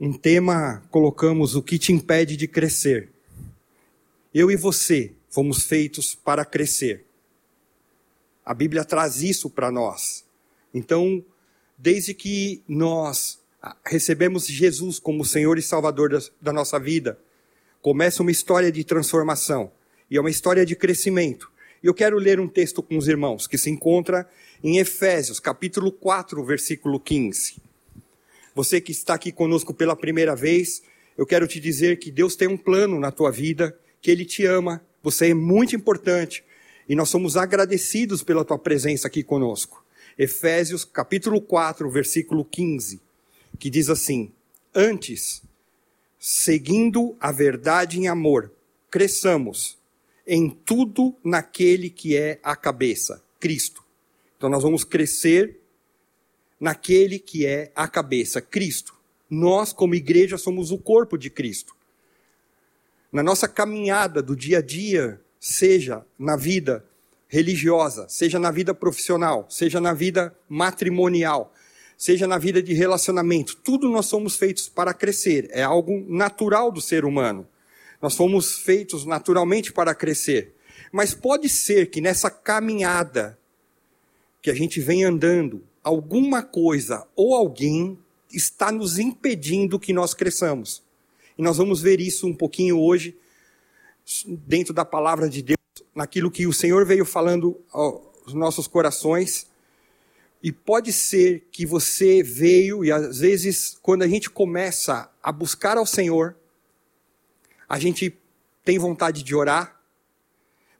Em tema colocamos o que te impede de crescer. Eu e você fomos feitos para crescer. A Bíblia traz isso para nós. Então, desde que nós recebemos Jesus como Senhor e Salvador da, da nossa vida, começa uma história de transformação e é uma história de crescimento. E eu quero ler um texto com os irmãos que se encontra em Efésios, capítulo 4, versículo 15. Você que está aqui conosco pela primeira vez, eu quero te dizer que Deus tem um plano na tua vida, que Ele te ama, você é muito importante e nós somos agradecidos pela tua presença aqui conosco. Efésios capítulo 4, versículo 15, que diz assim: Antes, seguindo a verdade em amor, cresçamos em tudo naquele que é a cabeça, Cristo então nós vamos crescer naquele que é a cabeça, Cristo. Nós, como igreja, somos o corpo de Cristo. Na nossa caminhada do dia a dia, seja na vida religiosa, seja na vida profissional, seja na vida matrimonial, seja na vida de relacionamento, tudo nós somos feitos para crescer. É algo natural do ser humano. Nós fomos feitos naturalmente para crescer. Mas pode ser que nessa caminhada que a gente vem andando, alguma coisa ou alguém está nos impedindo que nós cresçamos. E nós vamos ver isso um pouquinho hoje, dentro da palavra de Deus, naquilo que o Senhor veio falando aos nossos corações. E pode ser que você veio, e às vezes, quando a gente começa a buscar ao Senhor, a gente tem vontade de orar,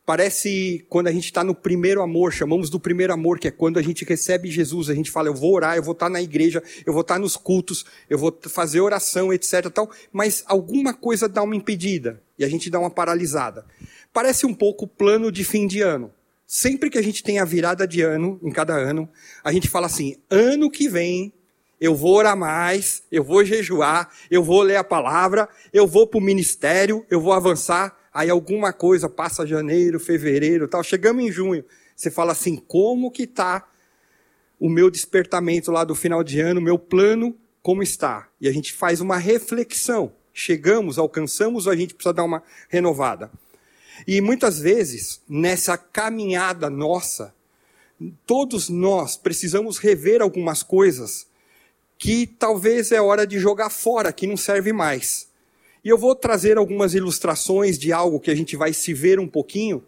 Parece quando a gente está no primeiro amor, chamamos do primeiro amor, que é quando a gente recebe Jesus, a gente fala, eu vou orar, eu vou estar tá na igreja, eu vou estar tá nos cultos, eu vou fazer oração, etc. Tal, mas alguma coisa dá uma impedida e a gente dá uma paralisada. Parece um pouco plano de fim de ano. Sempre que a gente tem a virada de ano, em cada ano, a gente fala assim: ano que vem eu vou orar mais, eu vou jejuar, eu vou ler a palavra, eu vou para o ministério, eu vou avançar aí alguma coisa passa janeiro, fevereiro, tal, chegamos em junho, você fala assim, como que tá o meu despertamento lá do final de ano, o meu plano, como está? E a gente faz uma reflexão. Chegamos, alcançamos, ou a gente precisa dar uma renovada. E muitas vezes, nessa caminhada nossa, todos nós precisamos rever algumas coisas que talvez é hora de jogar fora, que não serve mais. E eu vou trazer algumas ilustrações de algo que a gente vai se ver um pouquinho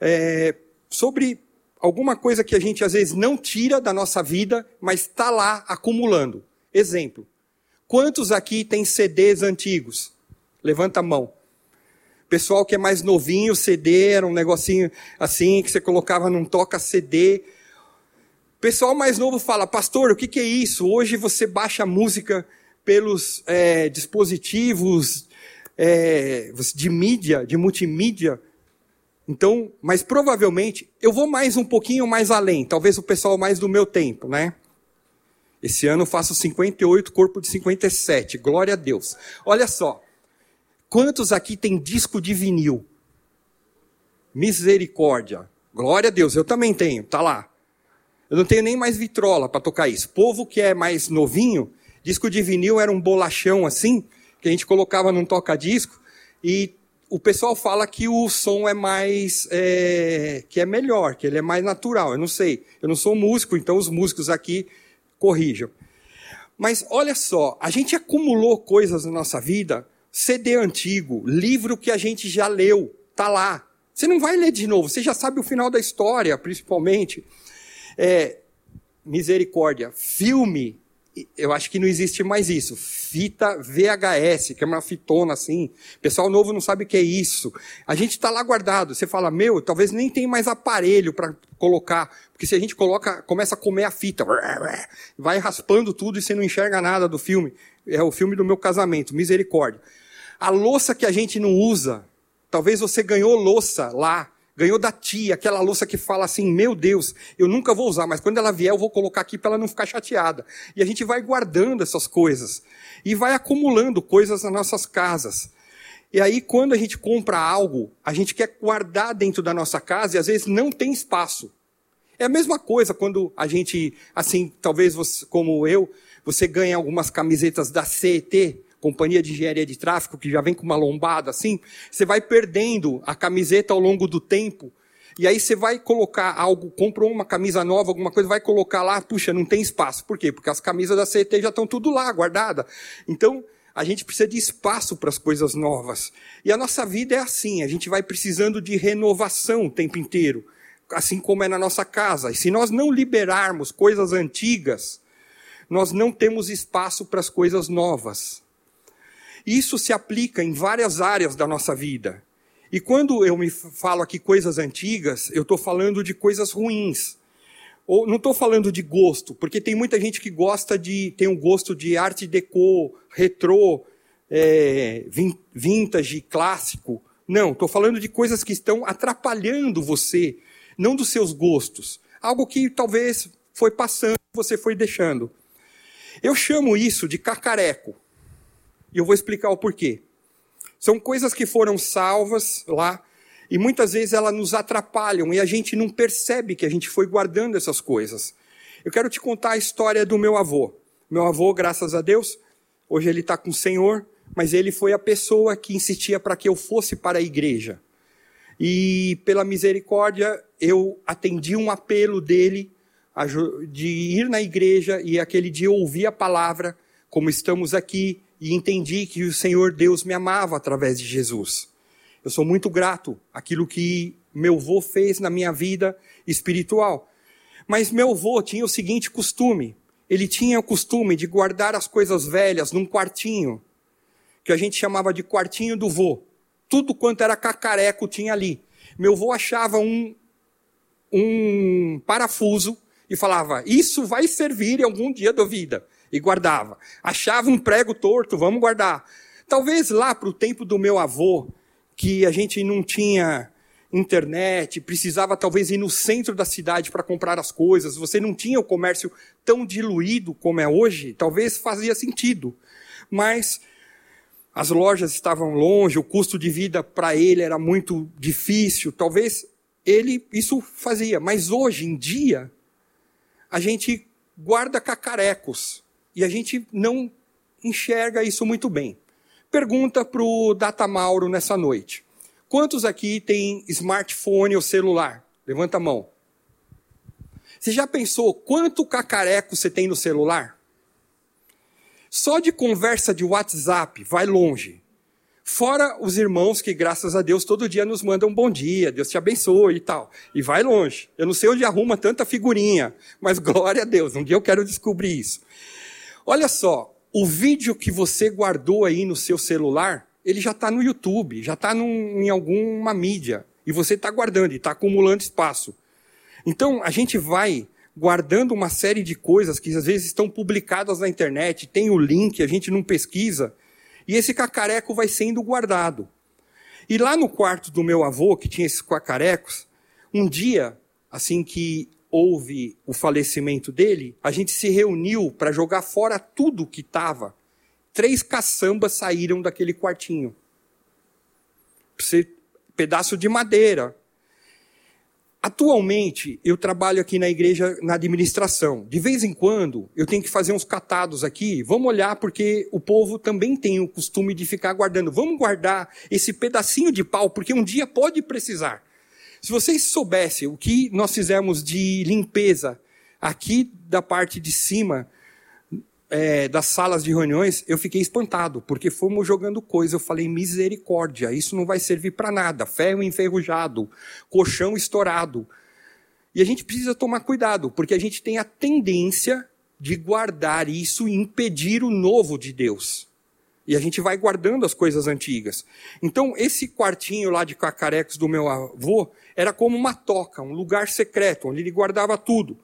é, sobre alguma coisa que a gente às vezes não tira da nossa vida, mas está lá acumulando. Exemplo: quantos aqui têm CDs antigos? Levanta a mão. Pessoal que é mais novinho, CD era um negocinho assim que você colocava num toca CD. Pessoal mais novo fala, pastor, o que, que é isso? Hoje você baixa música pelos é, dispositivos é, de mídia, de multimídia. Então, mas provavelmente eu vou mais um pouquinho mais além, talvez o pessoal mais do meu tempo, né? Esse ano eu faço 58, corpo de 57, glória a Deus. Olha só, quantos aqui tem disco de vinil? Misericórdia, glória a Deus, eu também tenho, tá lá. Eu não tenho nem mais vitrola para tocar isso. Povo que é mais novinho, Disco de vinil era um bolachão assim, que a gente colocava num toca-disco, e o pessoal fala que o som é mais, é, que é melhor, que ele é mais natural. Eu não sei, eu não sou músico, então os músicos aqui corrijam. Mas olha só, a gente acumulou coisas na nossa vida, CD antigo, livro que a gente já leu, tá lá. Você não vai ler de novo, você já sabe o final da história, principalmente. É, misericórdia, filme eu acho que não existe mais isso. fita VHS, que é uma fitona assim. Pessoal novo não sabe o que é isso. A gente está lá guardado. Você fala, meu, talvez nem tem mais aparelho para colocar, porque se a gente coloca, começa a comer a fita, vai raspando tudo e você não enxerga nada do filme. É o filme do meu casamento, misericórdia. A louça que a gente não usa, talvez você ganhou louça lá Ganhou da tia, aquela louça que fala assim: Meu Deus, eu nunca vou usar, mas quando ela vier eu vou colocar aqui para ela não ficar chateada. E a gente vai guardando essas coisas e vai acumulando coisas nas nossas casas. E aí, quando a gente compra algo, a gente quer guardar dentro da nossa casa e às vezes não tem espaço. É a mesma coisa quando a gente, assim, talvez você, como eu, você ganha algumas camisetas da CET, companhia de engenharia de tráfego, que já vem com uma lombada assim, você vai perdendo a camiseta ao longo do tempo. E aí você vai colocar algo, comprou uma camisa nova, alguma coisa, vai colocar lá, puxa, não tem espaço. Por quê? Porque as camisas da CET já estão tudo lá, guardada. Então, a gente precisa de espaço para as coisas novas. E a nossa vida é assim, a gente vai precisando de renovação o tempo inteiro, assim como é na nossa casa. E se nós não liberarmos coisas antigas, nós não temos espaço para as coisas novas. Isso se aplica em várias áreas da nossa vida. E quando eu me falo aqui coisas antigas, eu estou falando de coisas ruins. Ou não estou falando de gosto, porque tem muita gente que gosta de tem um gosto de arte deco, retrô, é, vintage, clássico. Não, estou falando de coisas que estão atrapalhando você, não dos seus gostos. Algo que talvez foi passando, você foi deixando. Eu chamo isso de cacareco. E eu vou explicar o porquê. São coisas que foram salvas lá e muitas vezes elas nos atrapalham e a gente não percebe que a gente foi guardando essas coisas. Eu quero te contar a história do meu avô. Meu avô, graças a Deus, hoje ele está com o Senhor, mas ele foi a pessoa que insistia para que eu fosse para a igreja. E pela misericórdia, eu atendi um apelo dele de ir na igreja e aquele dia ouvir a palavra, como estamos aqui, e entendi que o Senhor Deus me amava através de Jesus. Eu sou muito grato àquilo que meu avô fez na minha vida espiritual. Mas meu avô tinha o seguinte costume: ele tinha o costume de guardar as coisas velhas num quartinho, que a gente chamava de quartinho do vô. Tudo quanto era cacareco tinha ali. Meu avô achava um, um parafuso e falava: Isso vai servir em algum dia da vida e guardava. Achava um prego torto, vamos guardar. Talvez lá para o tempo do meu avô, que a gente não tinha internet, precisava talvez ir no centro da cidade para comprar as coisas, você não tinha o comércio tão diluído como é hoje, talvez fazia sentido. Mas as lojas estavam longe, o custo de vida para ele era muito difícil, talvez ele isso fazia, mas hoje em dia a gente guarda cacarecos e a gente não enxerga isso muito bem. Pergunta para o Data Mauro nessa noite. Quantos aqui têm smartphone ou celular? Levanta a mão. Você já pensou quanto cacareco você tem no celular? Só de conversa de WhatsApp vai longe. Fora os irmãos que, graças a Deus, todo dia nos mandam um bom dia, Deus te abençoe e tal. E vai longe. Eu não sei onde arruma tanta figurinha, mas glória a Deus, um dia eu quero descobrir isso. Olha só, o vídeo que você guardou aí no seu celular, ele já está no YouTube, já está em alguma mídia. E você está guardando e está acumulando espaço. Então, a gente vai guardando uma série de coisas que às vezes estão publicadas na internet, tem o link, a gente não pesquisa, e esse cacareco vai sendo guardado. E lá no quarto do meu avô, que tinha esses cacarecos, um dia, assim que houve o falecimento dele, a gente se reuniu para jogar fora tudo que estava. Três caçambas saíram daquele quartinho. Pedaço de madeira. Atualmente, eu trabalho aqui na igreja na administração. De vez em quando, eu tenho que fazer uns catados aqui. Vamos olhar, porque o povo também tem o costume de ficar guardando. Vamos guardar esse pedacinho de pau, porque um dia pode precisar. Se vocês soubessem o que nós fizemos de limpeza aqui da parte de cima é, das salas de reuniões, eu fiquei espantado, porque fomos jogando coisa. Eu falei, misericórdia, isso não vai servir para nada. Ferro enferrujado, colchão estourado. E a gente precisa tomar cuidado, porque a gente tem a tendência de guardar isso e impedir o novo de Deus. E a gente vai guardando as coisas antigas. Então, esse quartinho lá de cacarecos do meu avô era como uma toca, um lugar secreto, onde ele guardava tudo.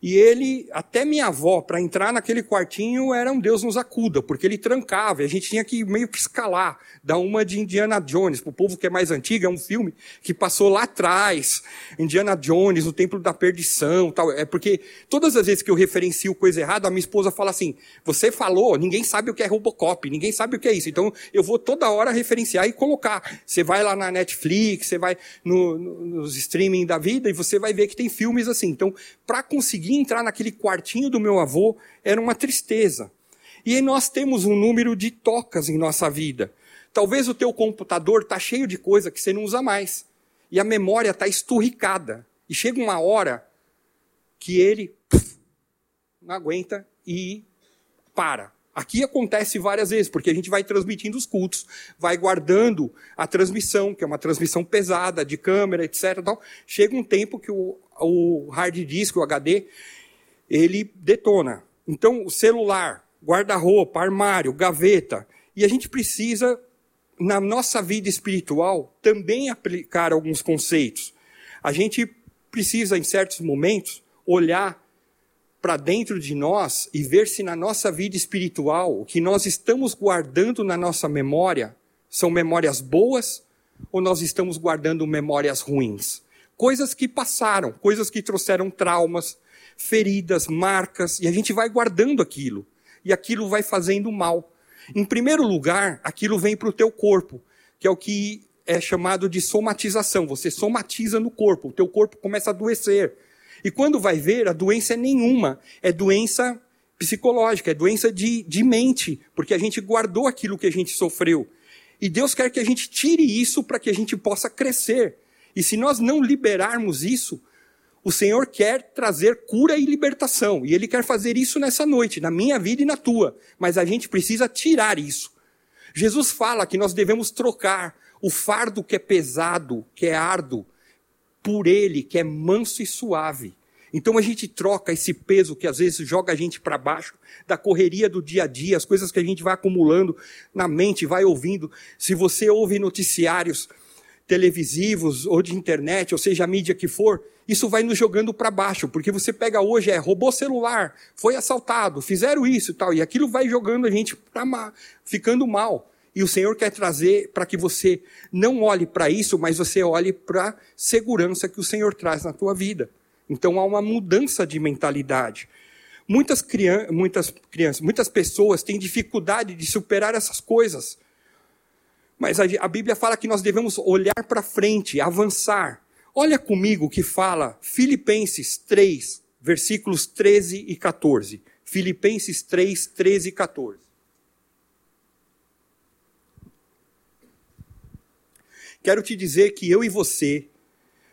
E ele, até minha avó, para entrar naquele quartinho, era um Deus nos acuda, porque ele trancava, e a gente tinha que meio que escalar, dar uma de Indiana Jones. Para o povo que é mais antigo, é um filme que passou lá atrás. Indiana Jones, o Templo da Perdição, tal. É porque todas as vezes que eu referencio coisa errada, a minha esposa fala assim: você falou, ninguém sabe o que é Robocop, ninguém sabe o que é isso. Então eu vou toda hora referenciar e colocar. Você vai lá na Netflix, você vai no, no, nos streaming da vida e você vai ver que tem filmes assim. Então, para conseguir entrar naquele quartinho do meu avô era uma tristeza. E nós temos um número de tocas em nossa vida. Talvez o teu computador está cheio de coisa que você não usa mais. E a memória está esturricada. E chega uma hora que ele não aguenta e para. Aqui acontece várias vezes, porque a gente vai transmitindo os cultos, vai guardando a transmissão, que é uma transmissão pesada, de câmera, etc. Tal. Chega um tempo que o, o hard disk, o HD, ele detona. Então, o celular, guarda-roupa, armário, gaveta, e a gente precisa, na nossa vida espiritual, também aplicar alguns conceitos. A gente precisa, em certos momentos, olhar para dentro de nós e ver se na nossa vida espiritual o que nós estamos guardando na nossa memória são memórias boas ou nós estamos guardando memórias ruins. Coisas que passaram, coisas que trouxeram traumas, feridas, marcas, e a gente vai guardando aquilo. E aquilo vai fazendo mal. Em primeiro lugar, aquilo vem para o teu corpo, que é o que é chamado de somatização. Você somatiza no corpo, o teu corpo começa a adoecer. E quando vai ver, a doença é nenhuma, é doença psicológica, é doença de, de mente, porque a gente guardou aquilo que a gente sofreu. E Deus quer que a gente tire isso para que a gente possa crescer. E se nós não liberarmos isso, o Senhor quer trazer cura e libertação. E Ele quer fazer isso nessa noite, na minha vida e na tua. Mas a gente precisa tirar isso. Jesus fala que nós devemos trocar o fardo que é pesado, que é árduo, por Ele, que é manso e suave. Então a gente troca esse peso que às vezes joga a gente para baixo, da correria do dia a dia, as coisas que a gente vai acumulando na mente, vai ouvindo. Se você ouve noticiários televisivos ou de internet, ou seja, a mídia que for, isso vai nos jogando para baixo, porque você pega hoje, é roubou celular, foi assaltado, fizeram isso e tal, e aquilo vai jogando a gente para ficando mal. E o Senhor quer trazer para que você não olhe para isso, mas você olhe para a segurança que o Senhor traz na tua vida. Então há uma mudança de mentalidade. Muitas, crianças, muitas crianças, muitas pessoas têm dificuldade de superar essas coisas. Mas a, Bíblia fala que nós devemos olhar para frente, avançar. Olha comigo o que fala Filipenses 3, versículos 13 e 14. Filipenses 3, 13 e 14. Quero te dizer que eu e você,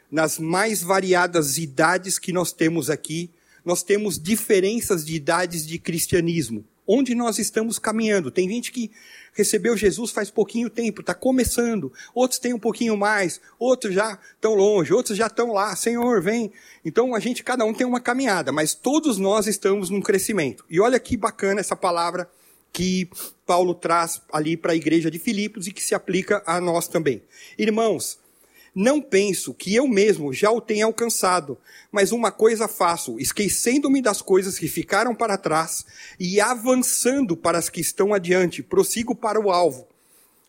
nas mais variadas idades que nós temos aqui, nós temos diferenças de idades de cristianismo. Onde nós estamos caminhando? Tem gente que recebeu Jesus faz pouquinho tempo, está começando. Outros têm um pouquinho mais, outros já estão longe, outros já estão lá. Senhor, vem. Então a gente, cada um tem uma caminhada, mas todos nós estamos num crescimento. E olha que bacana essa palavra que Paulo traz ali para a igreja de Filipos e que se aplica a nós também. Irmãos, não penso que eu mesmo já o tenha alcançado, mas uma coisa faço, esquecendo-me das coisas que ficaram para trás e avançando para as que estão adiante, prossigo para o alvo,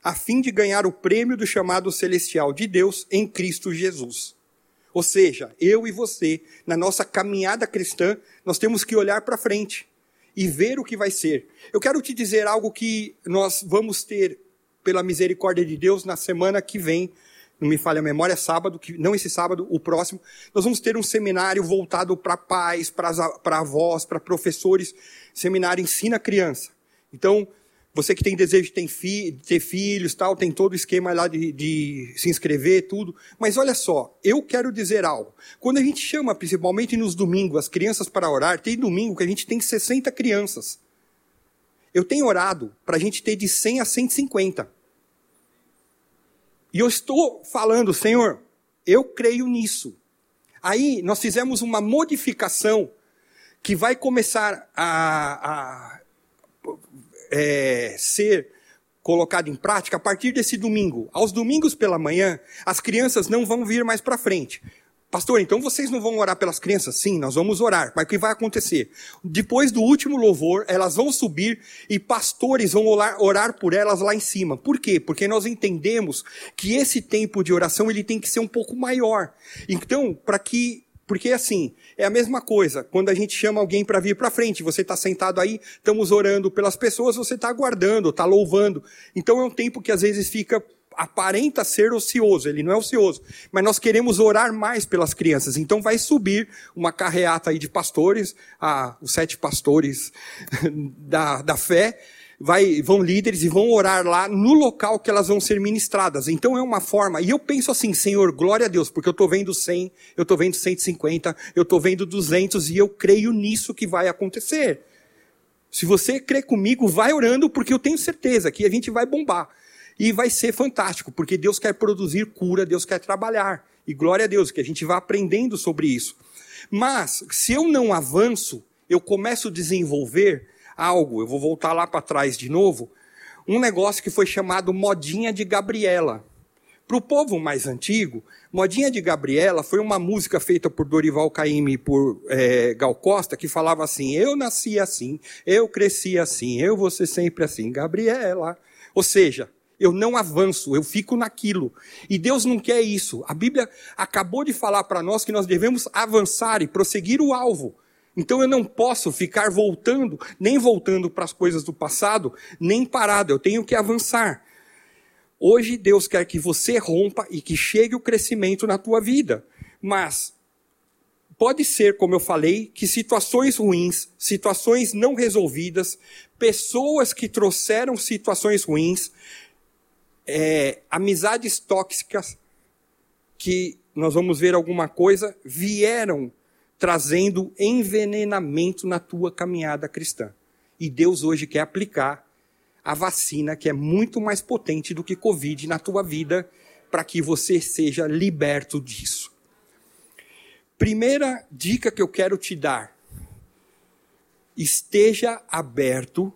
a fim de ganhar o prêmio do chamado celestial de Deus em Cristo Jesus. Ou seja, eu e você, na nossa caminhada cristã, nós temos que olhar para frente e ver o que vai ser. Eu quero te dizer algo que nós vamos ter, pela misericórdia de Deus, na semana que vem, não me falha a memória, é sábado, que, não esse sábado, o próximo, nós vamos ter um seminário voltado para pais, para avós, para professores. Seminário ensina criança. Então, você que tem desejo de ter, fi, ter filhos, tal, tem todo o esquema lá de, de, se inscrever, tudo. Mas olha só, eu quero dizer algo. Quando a gente chama, principalmente nos domingos, as crianças para orar, tem domingo que a gente tem 60 crianças. Eu tenho orado para a gente ter de 100 a 150. E eu estou falando, Senhor, eu creio nisso. Aí nós fizemos uma modificação que vai começar a, a é, ser colocado em prática a partir desse domingo. Aos domingos pela manhã, as crianças não vão vir mais para frente. Pastor, então vocês não vão orar pelas crianças? Sim, nós vamos orar. Mas o que vai acontecer? Depois do último louvor, elas vão subir e pastores vão orar, por elas lá em cima. Por quê? Porque nós entendemos que esse tempo de oração ele tem que ser um pouco maior. Então, para que porque assim, é a mesma coisa. Quando a gente chama alguém para vir para frente, você está sentado aí, estamos orando pelas pessoas, você está aguardando, está louvando. Então é um tempo que às vezes fica aparenta ser ocioso, ele não é ocioso, mas nós queremos orar mais pelas crianças. Então vai subir uma carreata aí de pastores, ah, os sete pastores da, da fé, vai, vão líderes e vão orar lá no local que elas vão ser ministradas. Então é uma forma, e eu penso assim, Senhor, glória a Deus, porque eu estou vendo 100, eu estou vendo 150, eu estou vendo 200 e eu creio nisso que vai acontecer. Se você crê comigo, vai orando, porque eu tenho certeza que a gente vai bombar. E vai ser fantástico, porque Deus quer produzir cura, Deus quer trabalhar. E glória a Deus, que a gente vai aprendendo sobre isso. Mas, se eu não avanço, eu começo a desenvolver algo, eu vou voltar lá para trás de novo, um negócio que foi chamado Modinha de Gabriela. Para o povo mais antigo, Modinha de Gabriela foi uma música feita por Dorival Caymmi e por é, Gal Costa, que falava assim, eu nasci assim, eu cresci assim, eu vou ser sempre assim, Gabriela. Ou seja, eu não avanço, eu fico naquilo. E Deus não quer isso. A Bíblia acabou de falar para nós que nós devemos avançar e prosseguir o alvo. Então eu não posso ficar voltando, nem voltando para as coisas do passado, nem parado, eu tenho que avançar. Hoje Deus quer que você rompa e que chegue o crescimento na tua vida. Mas pode ser, como eu falei, que situações ruins, situações não resolvidas, pessoas que trouxeram situações ruins, é, amizades tóxicas que nós vamos ver alguma coisa vieram trazendo envenenamento na tua caminhada cristã. E Deus hoje quer aplicar a vacina que é muito mais potente do que Covid na tua vida para que você seja liberto disso. Primeira dica que eu quero te dar: esteja aberto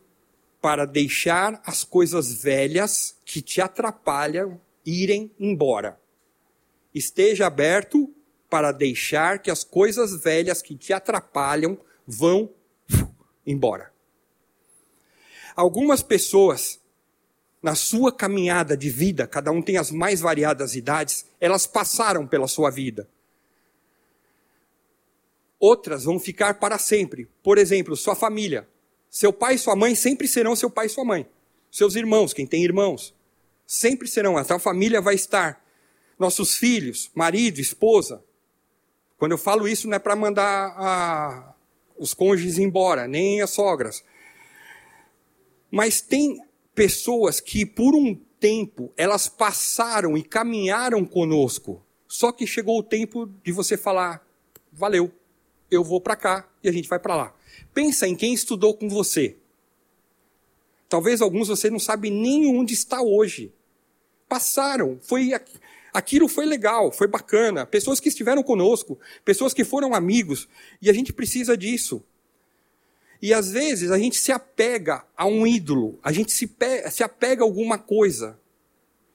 para deixar as coisas velhas que te atrapalham irem embora. Esteja aberto para deixar que as coisas velhas que te atrapalham vão embora. Algumas pessoas, na sua caminhada de vida, cada um tem as mais variadas idades, elas passaram pela sua vida. Outras vão ficar para sempre. Por exemplo, sua família. Seu pai e sua mãe sempre serão seu pai e sua mãe. Seus irmãos, quem tem irmãos, sempre serão. A tua família vai estar. Nossos filhos, marido, esposa. Quando eu falo isso, não é para mandar a, os cônjuges embora, nem as sogras. Mas tem pessoas que, por um tempo, elas passaram e caminharam conosco. Só que chegou o tempo de você falar: valeu, eu vou para cá e a gente vai para lá. Pensa em quem estudou com você. Talvez alguns você não sabe nem onde está hoje. Passaram, foi aquilo foi legal, foi bacana. Pessoas que estiveram conosco, pessoas que foram amigos, e a gente precisa disso. E às vezes a gente se apega a um ídolo, a gente se, se apega a alguma coisa.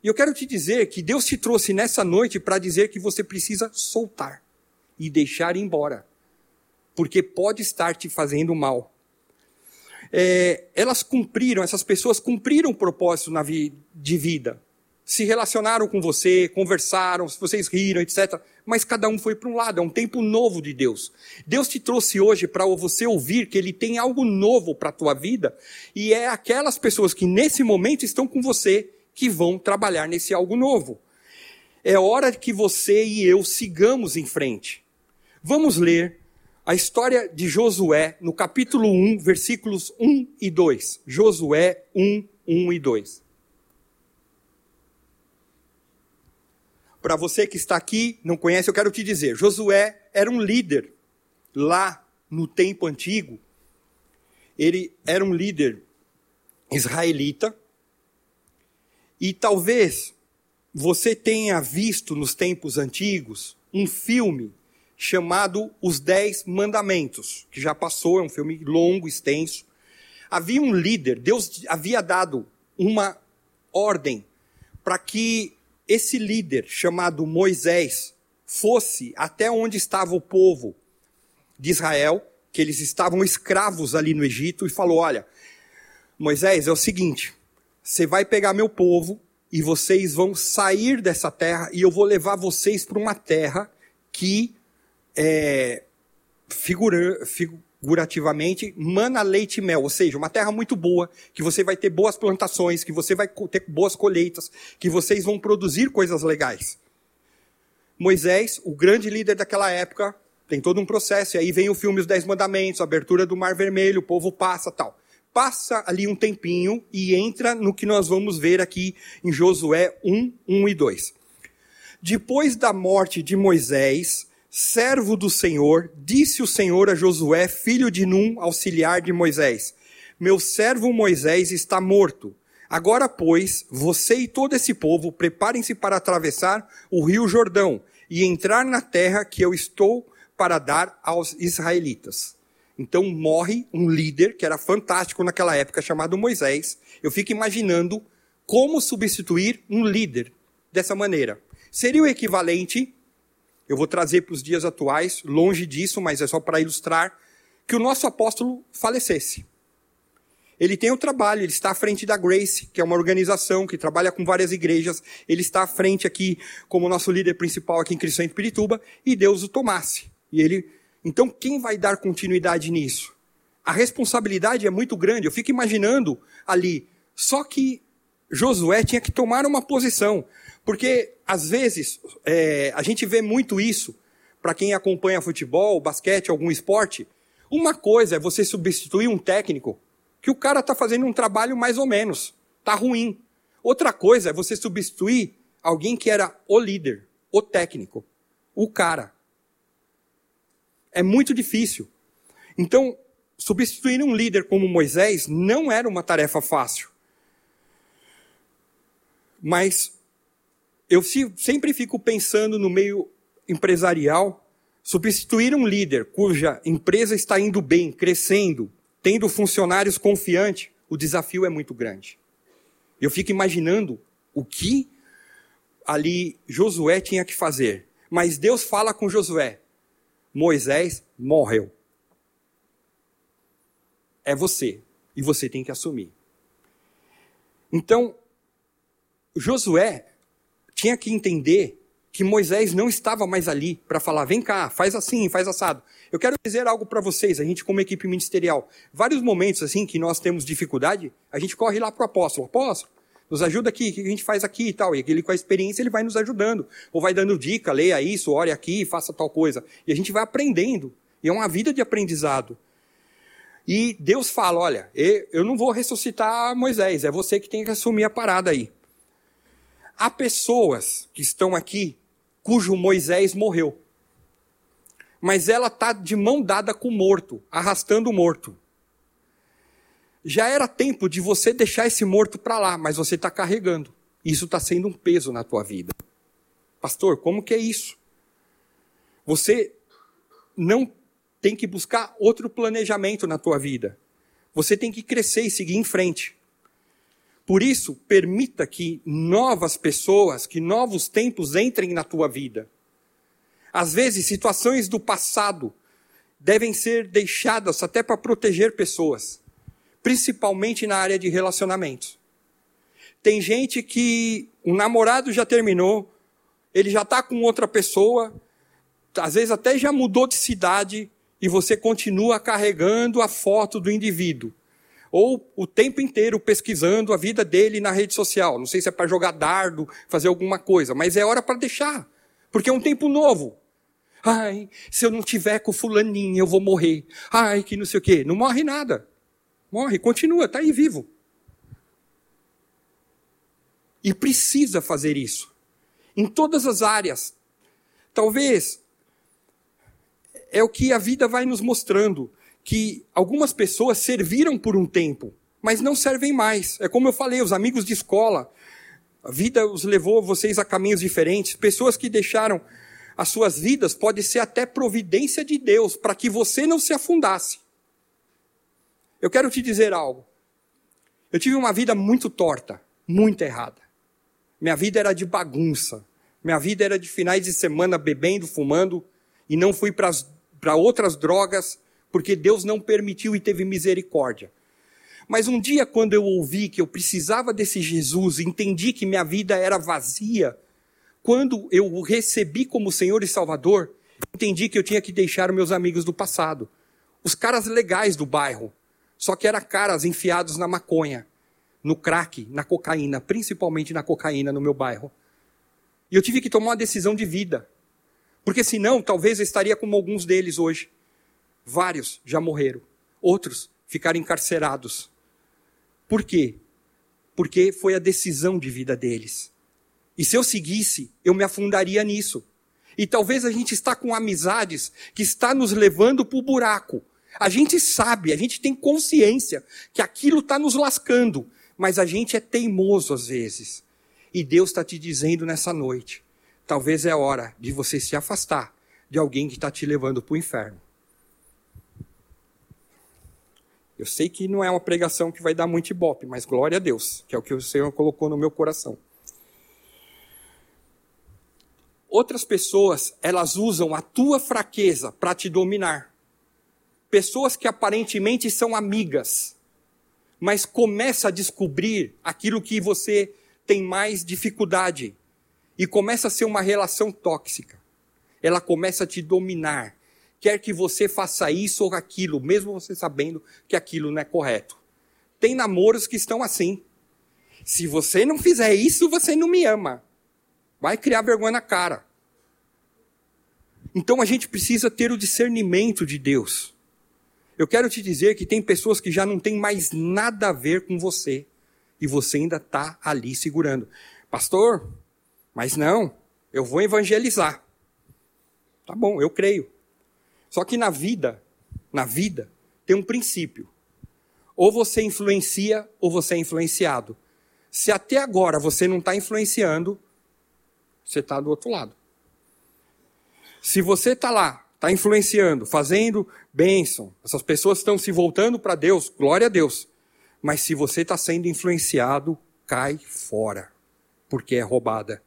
E eu quero te dizer que Deus te trouxe nessa noite para dizer que você precisa soltar e deixar embora porque pode estar te fazendo mal. É, elas cumpriram, essas pessoas cumpriram o propósito vi, de vida. Se relacionaram com você, conversaram, vocês riram, etc. Mas cada um foi para um lado, é um tempo novo de Deus. Deus te trouxe hoje para você ouvir que Ele tem algo novo para a tua vida, e é aquelas pessoas que nesse momento estão com você que vão trabalhar nesse algo novo. É hora que você e eu sigamos em frente. Vamos ler a história de Josué no capítulo 1, versículos 1 e 2. Josué 1, 1 e 2. Para você que está aqui, não conhece, eu quero te dizer: Josué era um líder lá no tempo antigo. Ele era um líder israelita. E talvez você tenha visto nos tempos antigos um filme chamado Os Dez Mandamentos, que já passou, é um filme longo, extenso. Havia um líder, Deus havia dado uma ordem para que esse líder chamado Moisés fosse até onde estava o povo de Israel, que eles estavam escravos ali no Egito, e falou: Olha, Moisés, é o seguinte, você vai pegar meu povo e vocês vão sair dessa terra e eu vou levar vocês para uma terra que é, figura, figurativamente mana leite e mel, ou seja, uma terra muito boa, que você vai ter boas plantações, que você vai ter boas colheitas, que vocês vão produzir coisas legais. Moisés, o grande líder daquela época, tem todo um processo, e aí vem o filme Os Dez Mandamentos, a abertura do Mar Vermelho, o povo passa tal. Passa ali um tempinho e entra no que nós vamos ver aqui em Josué 1, 1 e 2. Depois da morte de Moisés, servo do Senhor, disse o Senhor a Josué, filho de Num, auxiliar de Moisés: Meu servo Moisés está morto. Agora, pois, você e todo esse povo preparem-se para atravessar o rio Jordão e entrar na terra que eu estou para dar aos israelitas. Então morre um líder que era fantástico naquela época, chamado Moisés. Eu fico imaginando como substituir um líder dessa maneira. Seria o equivalente eu vou trazer para os dias atuais, longe disso, mas é só para ilustrar, que o nosso apóstolo falecesse. Ele tem o trabalho, ele está à frente da Grace, que é uma organização que trabalha com várias igrejas. Ele está à frente aqui como nosso líder principal aqui em Cristo em Pirituba, e Deus o tomasse. E ele, então quem vai dar continuidade nisso? A responsabilidade é muito grande. Eu fico imaginando ali, só que Josué tinha que tomar uma posição. Porque, às vezes, é, a gente vê muito isso, para quem acompanha futebol, basquete, algum esporte. Uma coisa é você substituir um técnico, que o cara está fazendo um trabalho mais ou menos, está ruim. Outra coisa é você substituir alguém que era o líder, o técnico, o cara. É muito difícil. Então, substituir um líder como Moisés não era uma tarefa fácil. Mas eu sempre fico pensando no meio empresarial, substituir um líder cuja empresa está indo bem, crescendo, tendo funcionários confiantes, o desafio é muito grande. Eu fico imaginando o que ali Josué tinha que fazer. Mas Deus fala com Josué: Moisés morreu. É você. E você tem que assumir. Então, Josué tinha que entender que Moisés não estava mais ali para falar, vem cá, faz assim, faz assado. Eu quero dizer algo para vocês, a gente como equipe ministerial, vários momentos assim que nós temos dificuldade, a gente corre lá para o apóstolo, apóstolo, nos ajuda aqui, o que a gente faz aqui e tal, e ele com a experiência ele vai nos ajudando, ou vai dando dica, leia isso, ore aqui, faça tal coisa, e a gente vai aprendendo, e é uma vida de aprendizado. E Deus fala, olha, eu não vou ressuscitar Moisés, é você que tem que assumir a parada aí. Há pessoas que estão aqui cujo Moisés morreu. Mas ela está de mão dada com o morto, arrastando o morto. Já era tempo de você deixar esse morto para lá, mas você está carregando. Isso está sendo um peso na tua vida. Pastor, como que é isso? Você não tem que buscar outro planejamento na tua vida. Você tem que crescer e seguir em frente. Por isso, permita que novas pessoas, que novos tempos entrem na tua vida. Às vezes, situações do passado devem ser deixadas até para proteger pessoas, principalmente na área de relacionamentos. Tem gente que o namorado já terminou, ele já está com outra pessoa, às vezes até já mudou de cidade e você continua carregando a foto do indivíduo ou o tempo inteiro pesquisando a vida dele na rede social. Não sei se é para jogar dardo, fazer alguma coisa, mas é hora para deixar, porque é um tempo novo. Ai, se eu não tiver com fulaninho, eu vou morrer. Ai, que não sei o quê. Não morre nada. Morre, continua, está aí vivo. E precisa fazer isso. Em todas as áreas. Talvez é o que a vida vai nos mostrando que algumas pessoas serviram por um tempo, mas não servem mais. É como eu falei, os amigos de escola, a vida os levou vocês a caminhos diferentes, pessoas que deixaram as suas vidas pode ser até providência de Deus para que você não se afundasse. Eu quero te dizer algo. Eu tive uma vida muito torta, muito errada. Minha vida era de bagunça. Minha vida era de finais de semana bebendo, fumando, e não fui para outras drogas, porque Deus não permitiu e teve misericórdia. Mas um dia, quando eu ouvi que eu precisava desse Jesus, entendi que minha vida era vazia, quando eu o recebi como Senhor e Salvador, entendi que eu tinha que deixar meus amigos do passado, os caras legais do bairro, só que eram caras enfiados na maconha, no crack, na cocaína, principalmente na cocaína no meu bairro. E eu tive que tomar uma decisão de vida, porque senão talvez eu estaria como alguns deles hoje. Vários já morreram, outros ficaram encarcerados. Por quê? Porque foi a decisão de vida deles. E se eu seguisse, eu me afundaria nisso. E talvez a gente está com amizades que está nos levando para o buraco. A gente sabe, a gente tem consciência que aquilo está nos lascando, mas a gente é teimoso às vezes. E Deus está te dizendo nessa noite: talvez é hora de você se afastar de alguém que está te levando para o inferno. Eu sei que não é uma pregação que vai dar muito ibope, mas glória a Deus, que é o que o Senhor colocou no meu coração. Outras pessoas, elas usam a tua fraqueza para te dominar. Pessoas que aparentemente são amigas, mas começa a descobrir aquilo que você tem mais dificuldade e começa a ser uma relação tóxica. Ela começa a te dominar, quer que você faça isso ou aquilo, mesmo você sabendo que aquilo não é correto. Tem namoros que estão assim. Se você não fizer isso, você não me ama. Vai criar vergonha na cara. Então a gente precisa ter o discernimento de Deus. Eu quero te dizer que tem pessoas que já não têm mais nada a ver com você e você ainda está ali segurando. Pastor, mas não, eu vou evangelizar. Tá bom, eu creio. Só que na vida, na vida, tem um princípio. Ou você influencia ou você é influenciado. Se até agora você não está influenciando, você está do outro lado. Se você está lá, está influenciando, fazendo bênção, essas pessoas estão se voltando para Deus, glória a Deus. Mas se você está sendo influenciado, cai fora, porque é roubada.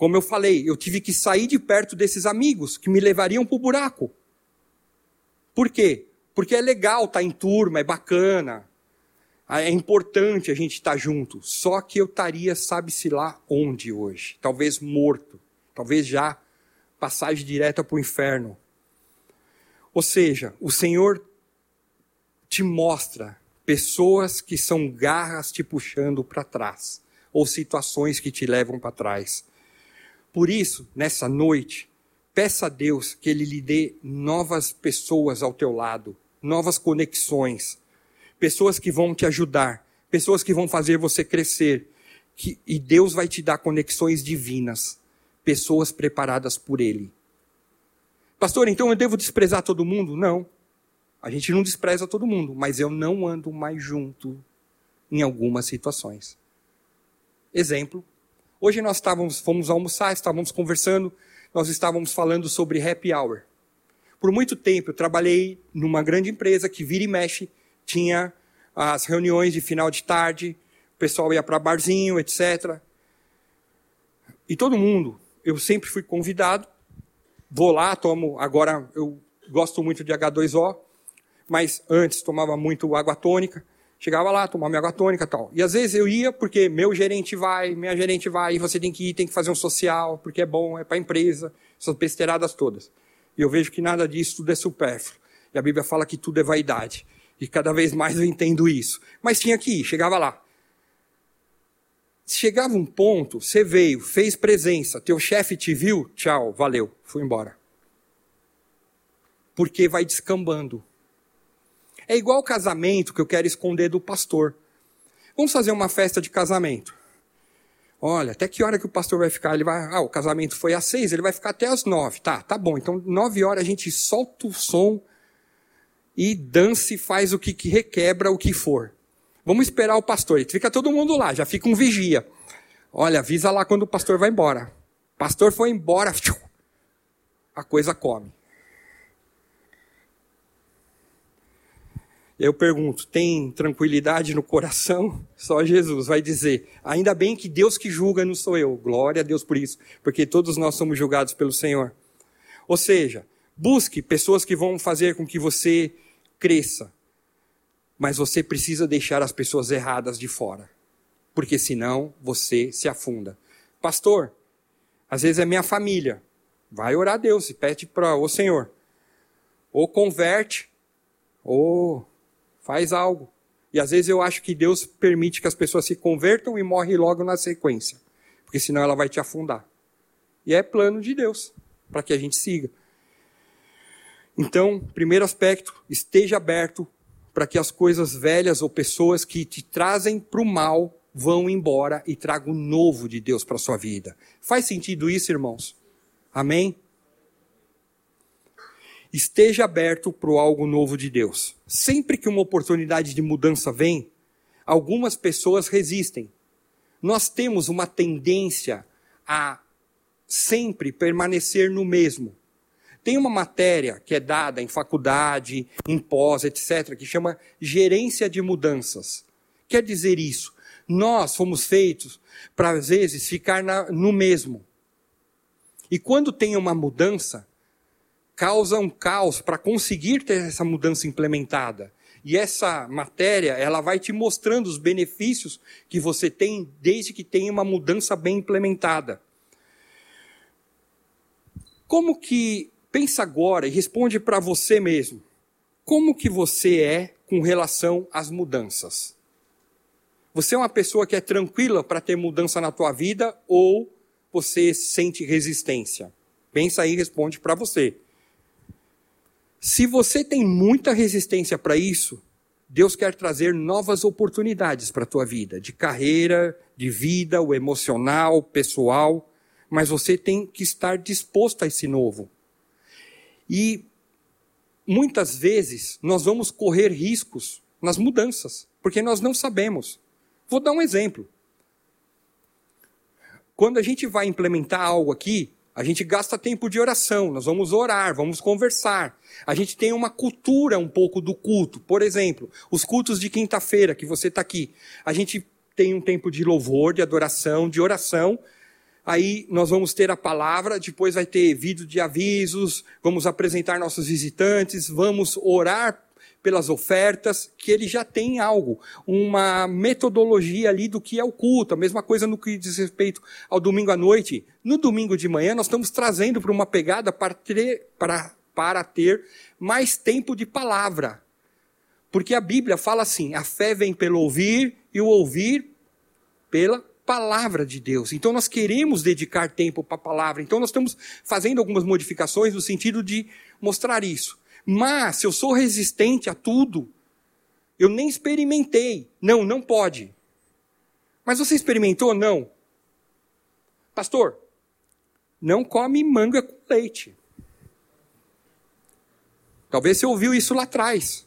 Como eu falei, eu tive que sair de perto desses amigos que me levariam para o buraco. Por quê? Porque é legal estar tá em turma, é bacana, é importante a gente estar tá junto. Só que eu estaria, sabe-se lá onde hoje? Talvez morto, talvez já passagem direta para o inferno. Ou seja, o Senhor te mostra pessoas que são garras te puxando para trás, ou situações que te levam para trás. Por isso, nessa noite, peça a Deus que Ele lhe dê novas pessoas ao teu lado, novas conexões, pessoas que vão te ajudar, pessoas que vão fazer você crescer, que, e Deus vai te dar conexões divinas, pessoas preparadas por Ele. Pastor, então eu devo desprezar todo mundo? Não. A gente não despreza todo mundo, mas eu não ando mais junto em algumas situações. Exemplo, Hoje nós estávamos, fomos almoçar, estávamos conversando, nós estávamos falando sobre happy hour. Por muito tempo eu trabalhei numa grande empresa que vira e mexe, tinha as reuniões de final de tarde, o pessoal ia para barzinho, etc. E todo mundo, eu sempre fui convidado, vou lá, tomo, agora eu gosto muito de H2O, mas antes tomava muito água tônica. Chegava lá, tomava minha água tônica e tal. E às vezes eu ia porque meu gerente vai, minha gerente vai, e você tem que ir, tem que fazer um social, porque é bom, é para a empresa, essas besteiradas todas. E eu vejo que nada disso tudo é supérfluo. E a Bíblia fala que tudo é vaidade. E cada vez mais eu entendo isso. Mas tinha que ir, chegava lá. Chegava um ponto, você veio, fez presença, teu chefe te viu, tchau, valeu, fui embora. Porque vai descambando. É igual casamento que eu quero esconder do pastor. Vamos fazer uma festa de casamento. Olha, até que hora que o pastor vai ficar? Ele vai, ah, o casamento foi às seis, ele vai ficar até às nove. Tá, tá bom. Então, nove horas a gente solta o som e dança e faz o que, que requebra o que for. Vamos esperar o pastor. Fica todo mundo lá, já fica um vigia. Olha, avisa lá quando o pastor vai embora. O pastor foi embora, a coisa come. Eu pergunto: tem tranquilidade no coração? Só Jesus vai dizer. Ainda bem que Deus que julga não sou eu. Glória a Deus por isso, porque todos nós somos julgados pelo Senhor. Ou seja, busque pessoas que vão fazer com que você cresça. Mas você precisa deixar as pessoas erradas de fora. Porque senão você se afunda. Pastor, às vezes é minha família. Vai orar a Deus e pede para o Senhor. Ou converte, ou faz algo. E às vezes eu acho que Deus permite que as pessoas se convertam e morrem logo na sequência. Porque senão ela vai te afundar. E é plano de Deus para que a gente siga. Então, primeiro aspecto, esteja aberto para que as coisas velhas ou pessoas que te trazem para o mal vão embora e tragam o novo de Deus para a sua vida. Faz sentido isso, irmãos? Amém? Esteja aberto para algo novo de Deus. Sempre que uma oportunidade de mudança vem, algumas pessoas resistem. Nós temos uma tendência a sempre permanecer no mesmo. Tem uma matéria que é dada em faculdade, em pós, etc., que chama gerência de mudanças. Quer dizer isso? Nós fomos feitos para, às vezes, ficar na, no mesmo. E quando tem uma mudança, causa um caos para conseguir ter essa mudança implementada. E essa matéria, ela vai te mostrando os benefícios que você tem desde que tenha uma mudança bem implementada. Como que pensa agora e responde para você mesmo? Como que você é com relação às mudanças? Você é uma pessoa que é tranquila para ter mudança na tua vida ou você sente resistência? Pensa aí e responde para você. Se você tem muita resistência para isso, Deus quer trazer novas oportunidades para a tua vida, de carreira, de vida, o emocional, pessoal mas você tem que estar disposto a esse novo. E muitas vezes nós vamos correr riscos nas mudanças, porque nós não sabemos. Vou dar um exemplo. Quando a gente vai implementar algo aqui, a gente gasta tempo de oração, nós vamos orar, vamos conversar. A gente tem uma cultura um pouco do culto. Por exemplo, os cultos de quinta-feira que você está aqui. A gente tem um tempo de louvor, de adoração, de oração, Aí nós vamos ter a palavra, depois vai ter vídeo de avisos, vamos apresentar nossos visitantes, vamos orar pelas ofertas, que ele já tem algo, uma metodologia ali do que é o culto, a mesma coisa no que diz respeito ao domingo à noite. No domingo de manhã, nós estamos trazendo para uma pegada para ter, para, para ter mais tempo de palavra. Porque a Bíblia fala assim: a fé vem pelo ouvir e o ouvir pela palavra de Deus. Então nós queremos dedicar tempo para a palavra. Então nós estamos fazendo algumas modificações no sentido de mostrar isso. Mas se eu sou resistente a tudo, eu nem experimentei. Não, não pode. Mas você experimentou? Não. Pastor, não come manga com leite. Talvez você ouviu isso lá atrás.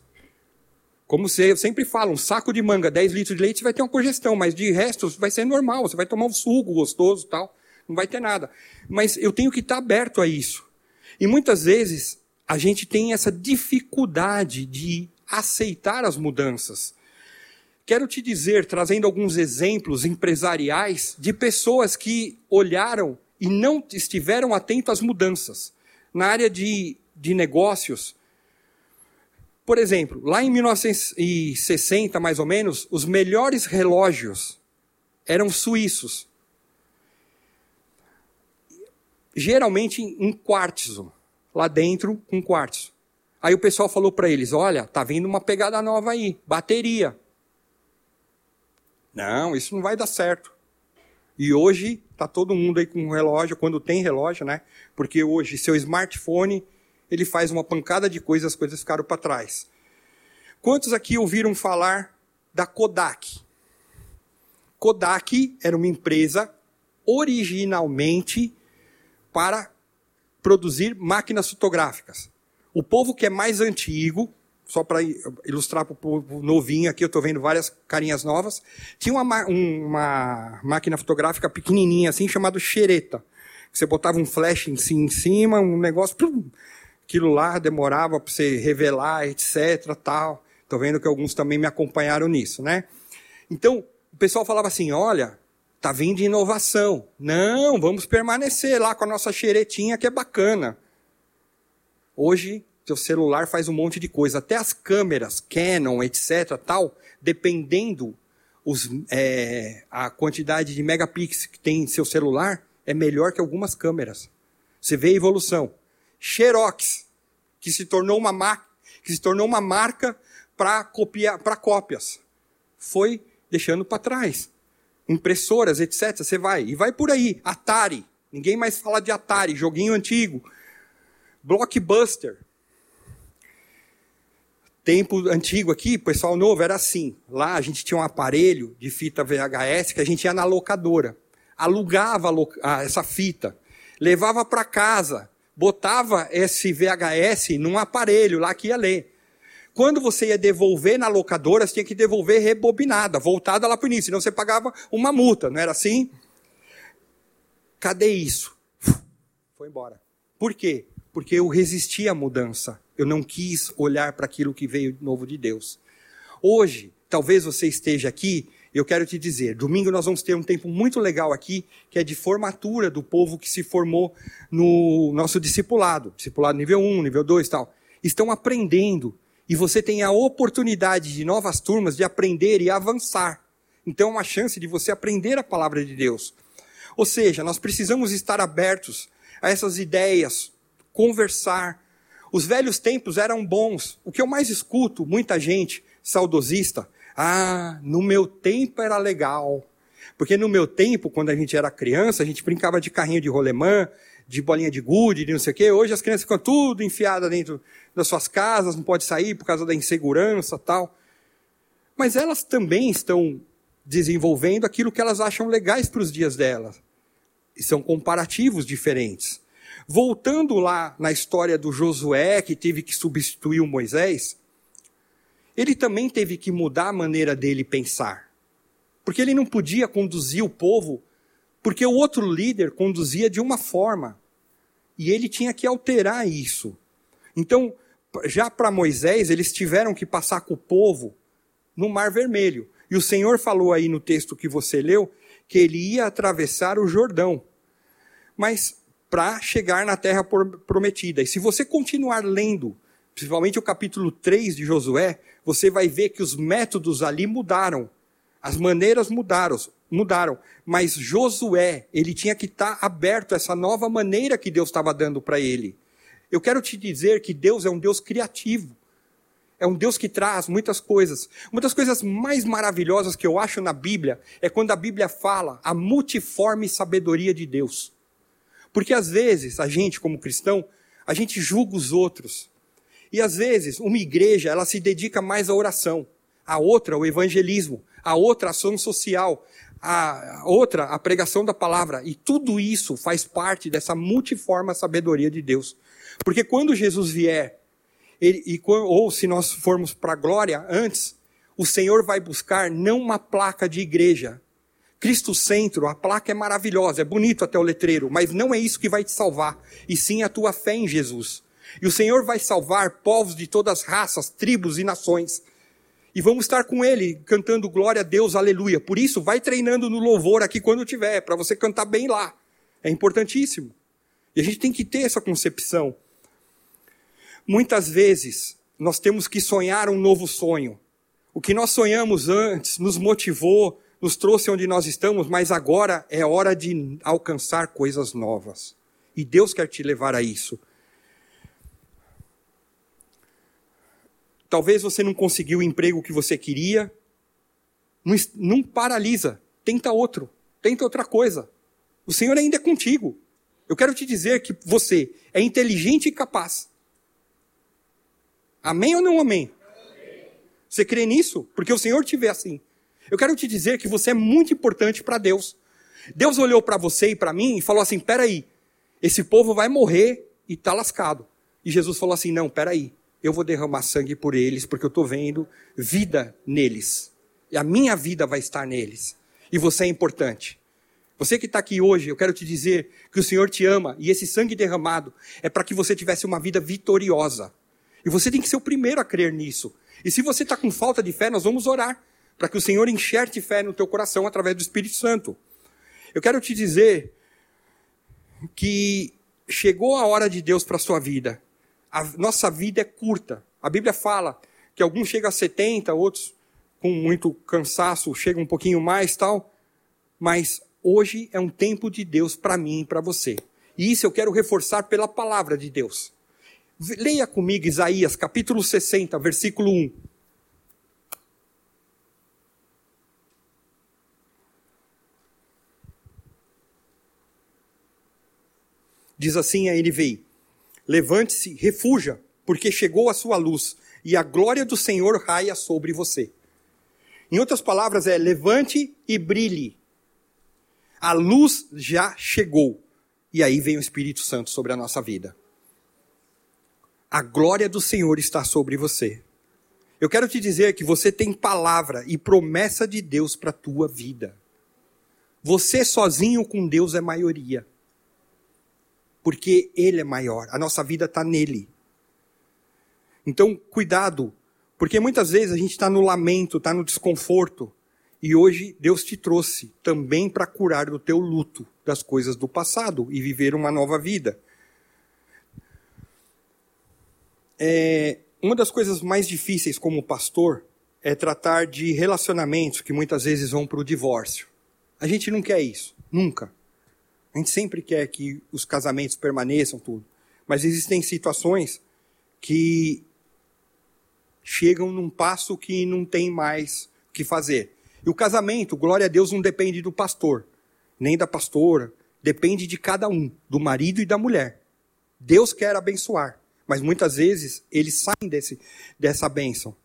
Como eu sempre falo, um saco de manga, 10 litros de leite, você vai ter uma congestão, mas de resto vai ser normal, você vai tomar um suco gostoso tal, não vai ter nada. Mas eu tenho que estar aberto a isso. E muitas vezes a gente tem essa dificuldade de aceitar as mudanças. Quero te dizer, trazendo alguns exemplos empresariais de pessoas que olharam e não estiveram atentos às mudanças. Na área de, de negócios, por exemplo, lá em 1960, mais ou menos, os melhores relógios eram suíços. Geralmente em quartzo, lá dentro com quartzo. Aí o pessoal falou para eles: "Olha, tá vindo uma pegada nova aí, bateria". Não, isso não vai dar certo. E hoje tá todo mundo aí com relógio, quando tem relógio, né? Porque hoje seu smartphone ele faz uma pancada de coisas, as coisas ficaram para trás. Quantos aqui ouviram falar da Kodak? Kodak era uma empresa originalmente para produzir máquinas fotográficas. O povo que é mais antigo, só para ilustrar para o povo novinho aqui, eu estou vendo várias carinhas novas, tinha uma, uma máquina fotográfica pequenininha assim, chamada xereta Você botava um flash em, cima, um negócio, plum, aquilo lá demorava para você revelar, etc, tal. Tô vendo que alguns também me acompanharam nisso, né? Então, o pessoal falava assim: olha, tá vindo inovação. Não, vamos permanecer lá com a nossa xeretinha que é bacana. Hoje, seu celular faz um monte de coisa, até as câmeras, Canon, etc, tal, dependendo os, é, a quantidade de megapixels que tem em seu celular, é melhor que algumas câmeras. Você vê a evolução. Xerox, que se tornou uma, que se tornou uma marca para copiar, para cópias, foi deixando para trás. Impressoras, etc. Você vai e vai por aí. Atari, ninguém mais fala de Atari, joguinho antigo. Blockbuster. Tempo antigo aqui, pessoal novo, era assim. Lá a gente tinha um aparelho de fita VHS que a gente ia na locadora. Alugava essa fita, levava para casa, botava esse VHS num aparelho lá que ia ler. Quando você ia devolver na locadora, você tinha que devolver rebobinada, voltada lá para o início, senão você pagava uma multa, não era assim? Cadê isso? Foi embora. Por quê? Porque eu resisti à mudança. Eu não quis olhar para aquilo que veio novo de Deus. Hoje, talvez você esteja aqui, eu quero te dizer, domingo nós vamos ter um tempo muito legal aqui, que é de formatura do povo que se formou no nosso discipulado, discipulado nível 1, nível 2 e tal. Estão aprendendo e você tem a oportunidade de novas turmas de aprender e avançar. Então uma chance de você aprender a palavra de Deus. Ou seja, nós precisamos estar abertos a essas ideias, conversar. Os velhos tempos eram bons. O que eu mais escuto, muita gente saudosista, ah, no meu tempo era legal. Porque no meu tempo, quando a gente era criança, a gente brincava de carrinho de rolemã, de bolinha de gude, de não sei o quê. Hoje as crianças ficam tudo enfiadas dentro das suas casas, não pode sair por causa da insegurança tal. Mas elas também estão desenvolvendo aquilo que elas acham legais para os dias delas. E são comparativos diferentes. Voltando lá na história do Josué, que teve que substituir o Moisés, ele também teve que mudar a maneira dele pensar. Porque ele não podia conduzir o povo porque o outro líder conduzia de uma forma. E ele tinha que alterar isso. Então, já para Moisés, eles tiveram que passar com o povo no Mar Vermelho. E o Senhor falou aí no texto que você leu que ele ia atravessar o Jordão. Mas para chegar na terra prometida. E se você continuar lendo, principalmente o capítulo 3 de Josué, você vai ver que os métodos ali mudaram. As maneiras mudaram mudaram. Mas Josué, ele tinha que estar tá aberto a essa nova maneira que Deus estava dando para ele. Eu quero te dizer que Deus é um Deus criativo. É um Deus que traz muitas coisas. Uma das coisas mais maravilhosas que eu acho na Bíblia é quando a Bíblia fala a multiforme sabedoria de Deus. Porque às vezes a gente, como cristão, a gente julga os outros. E às vezes uma igreja, ela se dedica mais à oração, a outra ao evangelismo, a outra à ação social, a outra, a pregação da palavra. E tudo isso faz parte dessa multiforme sabedoria de Deus. Porque quando Jesus vier, ele, e, ou se nós formos para a glória antes, o Senhor vai buscar não uma placa de igreja. Cristo Centro, a placa é maravilhosa, é bonito até o letreiro, mas não é isso que vai te salvar, e sim a tua fé em Jesus. E o Senhor vai salvar povos de todas as raças, tribos e nações. E vamos estar com ele cantando glória a Deus, aleluia. Por isso, vai treinando no louvor aqui quando tiver, para você cantar bem lá. É importantíssimo. E a gente tem que ter essa concepção. Muitas vezes, nós temos que sonhar um novo sonho. O que nós sonhamos antes nos motivou, nos trouxe onde nós estamos, mas agora é hora de alcançar coisas novas. E Deus quer te levar a isso. Talvez você não conseguiu o emprego que você queria. Não, não paralisa. Tenta outro. Tenta outra coisa. O Senhor ainda é contigo. Eu quero te dizer que você é inteligente e capaz. Amém ou não amém? amém? Você crê nisso? Porque o Senhor te vê assim. Eu quero te dizer que você é muito importante para Deus. Deus olhou para você e para mim e falou assim: peraí, esse povo vai morrer e está lascado. E Jesus falou assim: não, peraí, eu vou derramar sangue por eles, porque eu estou vendo vida neles. E a minha vida vai estar neles. E você é importante. Você que está aqui hoje, eu quero te dizer que o Senhor te ama e esse sangue derramado é para que você tivesse uma vida vitoriosa. E você tem que ser o primeiro a crer nisso. E se você está com falta de fé, nós vamos orar para que o Senhor enxerte fé no teu coração através do Espírito Santo. Eu quero te dizer que chegou a hora de Deus para a sua vida. A nossa vida é curta. A Bíblia fala que alguns chegam a 70, outros com muito cansaço chegam um pouquinho mais, tal. Mas hoje é um tempo de Deus para mim e para você. E isso eu quero reforçar pela palavra de Deus. Leia comigo Isaías capítulo 60, versículo 1. Diz assim a NVI: Levante-se, refuja, porque chegou a sua luz, e a glória do Senhor raia sobre você. Em outras palavras, é levante e brilhe. A luz já chegou. E aí vem o Espírito Santo sobre a nossa vida. A glória do Senhor está sobre você. Eu quero te dizer que você tem palavra e promessa de Deus para a tua vida. Você sozinho com Deus é maioria porque Ele é maior, a nossa vida está nele. Então, cuidado, porque muitas vezes a gente está no lamento, está no desconforto, e hoje Deus te trouxe também para curar do teu luto das coisas do passado e viver uma nova vida. É, uma das coisas mais difíceis como pastor é tratar de relacionamentos que muitas vezes vão para o divórcio. A gente não quer isso, nunca. A gente sempre quer que os casamentos permaneçam, tudo. Mas existem situações que chegam num passo que não tem mais o que fazer. E o casamento, glória a Deus, não depende do pastor, nem da pastora, depende de cada um, do marido e da mulher. Deus quer abençoar, mas muitas vezes eles saem desse, dessa bênção.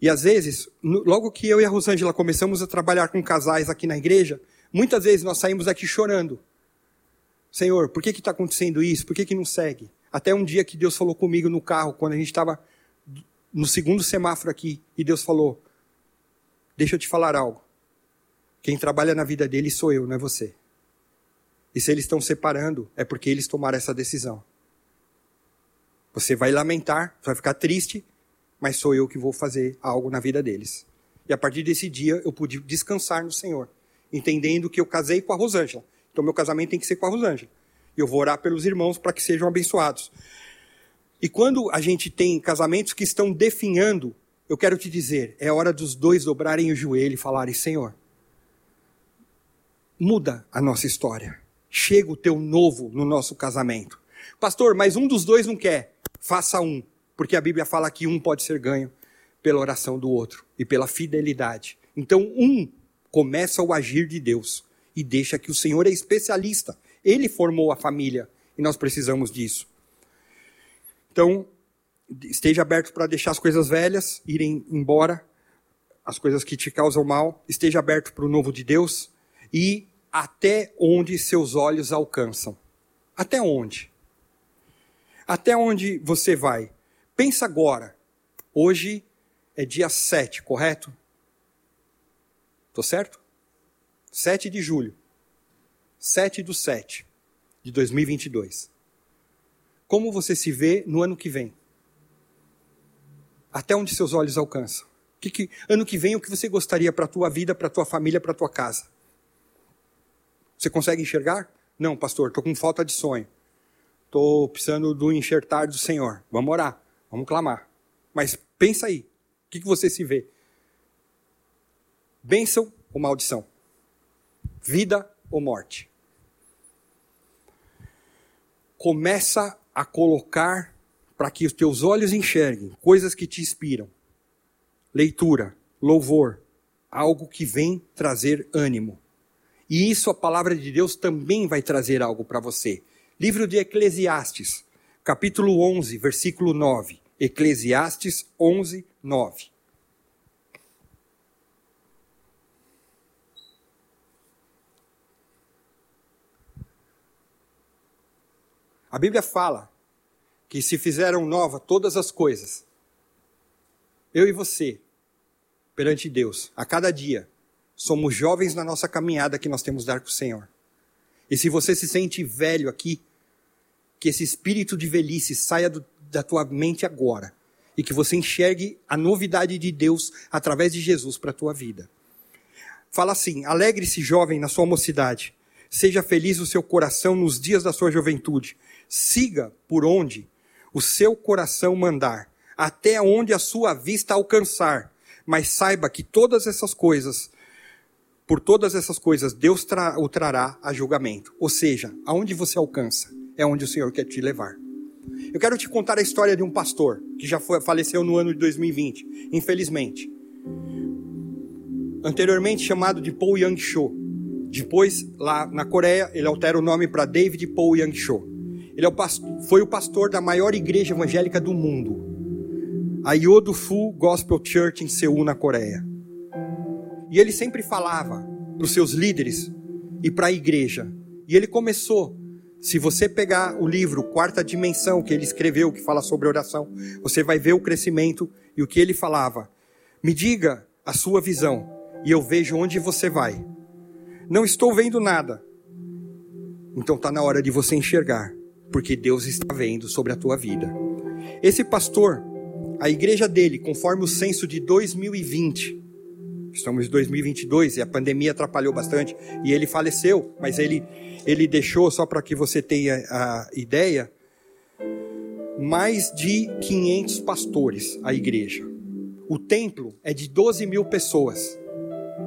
E às vezes, logo que eu e a Rosângela começamos a trabalhar com casais aqui na igreja, Muitas vezes nós saímos aqui chorando. Senhor, por que está acontecendo isso? Por que, que não segue? Até um dia que Deus falou comigo no carro, quando a gente estava no segundo semáforo aqui, e Deus falou: Deixa eu te falar algo. Quem trabalha na vida deles sou eu, não é você. E se eles estão separando, é porque eles tomaram essa decisão. Você vai lamentar, vai ficar triste, mas sou eu que vou fazer algo na vida deles. E a partir desse dia eu pude descansar no Senhor entendendo que eu casei com a Rosângela. Então, meu casamento tem que ser com a Rosângela. E eu vou orar pelos irmãos para que sejam abençoados. E quando a gente tem casamentos que estão definhando, eu quero te dizer, é hora dos dois dobrarem o joelho e falarem: Senhor, muda a nossa história. Chega o teu novo no nosso casamento. Pastor, mas um dos dois não quer. Faça um, porque a Bíblia fala que um pode ser ganho pela oração do outro e pela fidelidade. Então, um começa o agir de Deus e deixa que o Senhor é especialista. Ele formou a família e nós precisamos disso. Então, esteja aberto para deixar as coisas velhas irem embora, as coisas que te causam mal, esteja aberto para o novo de Deus e até onde seus olhos alcançam. Até onde? Até onde você vai? Pensa agora. Hoje é dia 7, correto? Tô certo? 7 de julho. 7 do 7 de 2022. Como você se vê no ano que vem? Até onde seus olhos alcançam? Que, que, ano que vem, o que você gostaria para a tua vida, para a tua família, para a tua casa? Você consegue enxergar? Não, pastor, estou com falta de sonho. Estou precisando do enxertar do Senhor. Vamos orar, vamos clamar. Mas pensa aí, o que, que você se vê? Bênção ou maldição? Vida ou morte? Começa a colocar para que os teus olhos enxerguem coisas que te inspiram. Leitura, louvor, algo que vem trazer ânimo. E isso a palavra de Deus também vai trazer algo para você. Livro de Eclesiastes, capítulo 11, versículo 9. Eclesiastes 11, 9. A Bíblia fala que se fizeram nova todas as coisas, eu e você, perante Deus, a cada dia, somos jovens na nossa caminhada que nós temos dar com o Senhor. E se você se sente velho aqui, que esse espírito de velhice saia do, da tua mente agora e que você enxergue a novidade de Deus através de Jesus para a tua vida. Fala assim: alegre-se, jovem, na sua mocidade. Seja feliz o seu coração nos dias da sua juventude. Siga por onde o seu coração mandar, até onde a sua vista alcançar. Mas saiba que todas essas coisas, por todas essas coisas, Deus tra o trará a julgamento. Ou seja, aonde você alcança, é onde o Senhor quer te levar. Eu quero te contar a história de um pastor que já foi, faleceu no ano de 2020, infelizmente. Anteriormente chamado de Paul Yang Cho. Depois, lá na Coreia, ele altera o nome para David Paul Yang Cho. Ele é o pastor, foi o pastor da maior igreja evangélica do mundo, a Yodo Fu Gospel Church em Seul, na Coreia. E ele sempre falava para os seus líderes e para a igreja. E ele começou se você pegar o livro Quarta Dimensão que ele escreveu, que fala sobre oração, você vai ver o crescimento e o que ele falava. Me diga a sua visão e eu vejo onde você vai. Não estou vendo nada. Então está na hora de você enxergar, porque Deus está vendo sobre a tua vida. Esse pastor, a igreja dele, conforme o censo de 2020, estamos em 2022 e a pandemia atrapalhou bastante e ele faleceu, mas ele ele deixou, só para que você tenha a ideia, mais de 500 pastores a igreja. O templo é de 12 mil pessoas.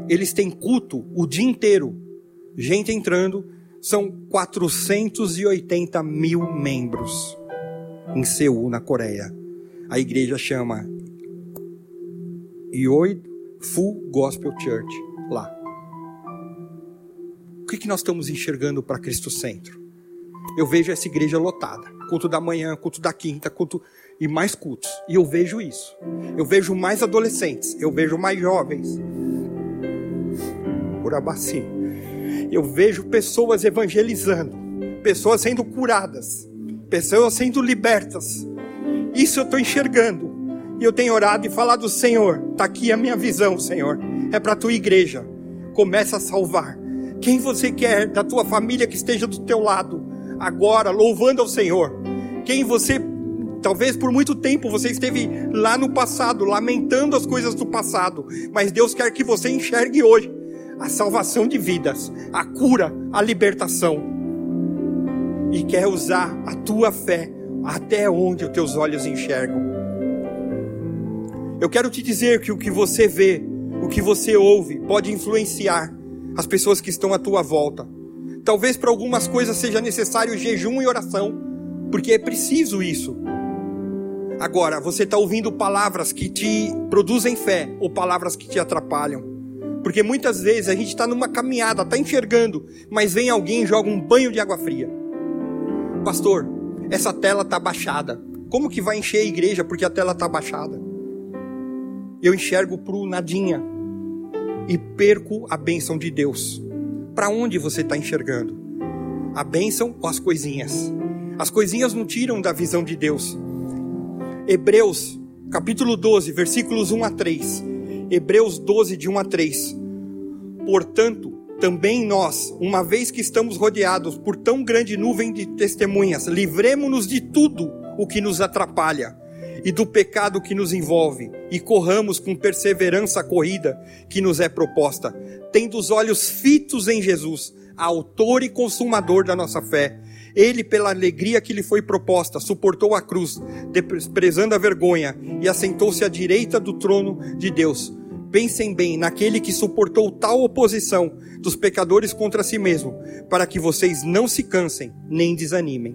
Eles têm culto o dia inteiro. Gente entrando, são 480 mil membros em Seul, na Coreia. A igreja chama Yoi Fu Gospel Church lá que, que nós estamos enxergando para Cristo Centro? Eu vejo essa igreja lotada. Culto da manhã, culto da quinta, culto e mais cultos. E eu vejo isso. Eu vejo mais adolescentes, eu vejo mais jovens. Urabaci. Eu vejo pessoas evangelizando, pessoas sendo curadas, pessoas sendo libertas. Isso eu estou enxergando. E eu tenho orado e falado, Senhor, está aqui a minha visão, Senhor. É para a tua igreja. Começa a salvar quem você quer da tua família que esteja do teu lado, agora, louvando ao Senhor. Quem você, talvez por muito tempo você esteve lá no passado, lamentando as coisas do passado, mas Deus quer que você enxergue hoje a salvação de vidas, a cura, a libertação. E quer usar a tua fé até onde os teus olhos enxergam. Eu quero te dizer que o que você vê, o que você ouve, pode influenciar as pessoas que estão à tua volta. Talvez para algumas coisas seja necessário jejum e oração, porque é preciso isso. Agora, você está ouvindo palavras que te produzem fé ou palavras que te atrapalham. Porque muitas vezes a gente está numa caminhada, está enxergando, mas vem alguém e joga um banho de água fria. Pastor, essa tela está baixada. Como que vai encher a igreja porque a tela está baixada? Eu enxergo pro nadinha e perco a bênção de Deus. Para onde você está enxergando? A bênção ou as coisinhas? As coisinhas não tiram da visão de Deus. Hebreus, capítulo 12, versículos 1 a 3. Hebreus 12, de 1 a 3. Portanto, também nós, uma vez que estamos rodeados por tão grande nuvem de testemunhas, livremos-nos de tudo o que nos atrapalha e do pecado que nos envolve, e corramos com perseverança a corrida que nos é proposta, tendo os olhos fitos em Jesus, autor e consumador da nossa fé. Ele, pela alegria que lhe foi proposta, suportou a cruz, desprezando a vergonha, e assentou-se à direita do trono de Deus. Pensem bem naquele que suportou tal oposição dos pecadores contra si mesmo, para que vocês não se cansem nem desanimem.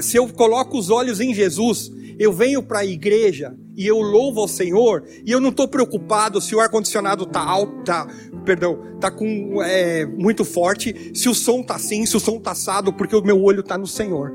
Se eu coloco os olhos em Jesus, eu venho para a igreja e eu louvo ao Senhor e eu não estou preocupado se o ar condicionado tá alto, tá, perdão, tá com é, muito forte, se o som tá assim, se o som tá assado, porque o meu olho está no Senhor.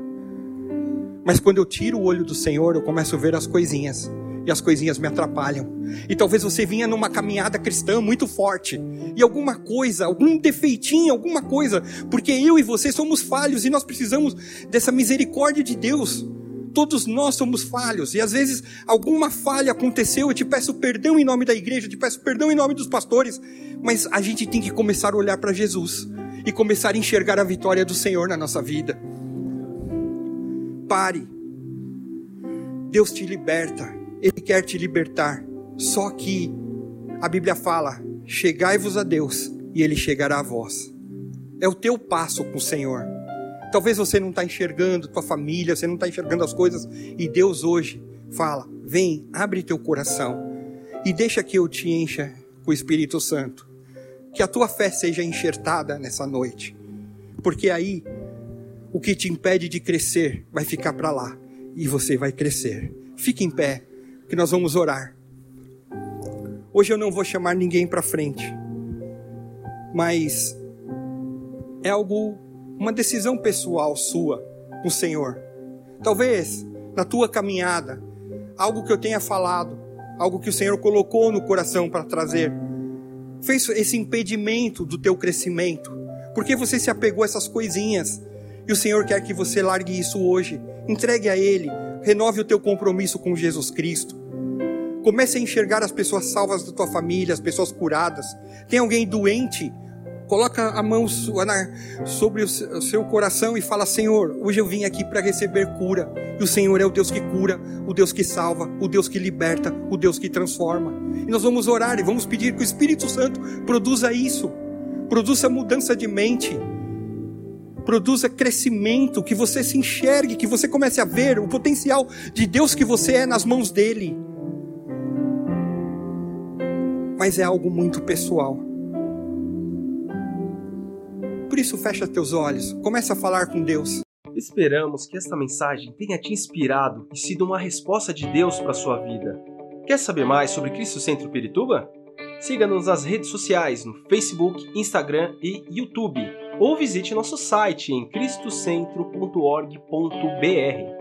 Mas quando eu tiro o olho do Senhor, eu começo a ver as coisinhas e as coisinhas me atrapalham. E talvez você vinha numa caminhada cristã muito forte e alguma coisa, algum defeitinho, alguma coisa, porque eu e você somos falhos e nós precisamos dessa misericórdia de Deus Todos nós somos falhos e às vezes alguma falha aconteceu. Eu te peço perdão em nome da igreja, eu te peço perdão em nome dos pastores, mas a gente tem que começar a olhar para Jesus e começar a enxergar a vitória do Senhor na nossa vida. Pare. Deus te liberta, Ele quer te libertar. Só que a Bíblia fala: chegai-vos a Deus e Ele chegará a vós. É o teu passo com o Senhor. Talvez você não está enxergando tua família, você não está enxergando as coisas, e Deus hoje fala: vem, abre teu coração e deixa que eu te encha com o Espírito Santo. Que a tua fé seja enxertada nessa noite, porque aí o que te impede de crescer vai ficar para lá e você vai crescer. Fique em pé, que nós vamos orar. Hoje eu não vou chamar ninguém para frente, mas é algo uma decisão pessoal sua com o Senhor. Talvez na tua caminhada, algo que eu tenha falado, algo que o Senhor colocou no coração para trazer, fez esse impedimento do teu crescimento, porque você se apegou a essas coisinhas. E o Senhor quer que você largue isso hoje, entregue a Ele, renove o teu compromisso com Jesus Cristo. Comece a enxergar as pessoas salvas da tua família, as pessoas curadas. Tem alguém doente? Coloca a mão sobre o seu coração e fala: Senhor, hoje eu vim aqui para receber cura. E o Senhor é o Deus que cura, o Deus que salva, o Deus que liberta, o Deus que transforma. E nós vamos orar e vamos pedir que o Espírito Santo produza isso, produza mudança de mente, produza crescimento, que você se enxergue, que você comece a ver o potencial de Deus que você é nas mãos dele. Mas é algo muito pessoal. Por isso, fecha teus olhos, começa a falar com Deus. Esperamos que esta mensagem tenha te inspirado e sido uma resposta de Deus para a sua vida. Quer saber mais sobre Cristo Centro Pirituba? Siga-nos nas redes sociais no Facebook, Instagram e YouTube, ou visite nosso site em cristocentro.org.br.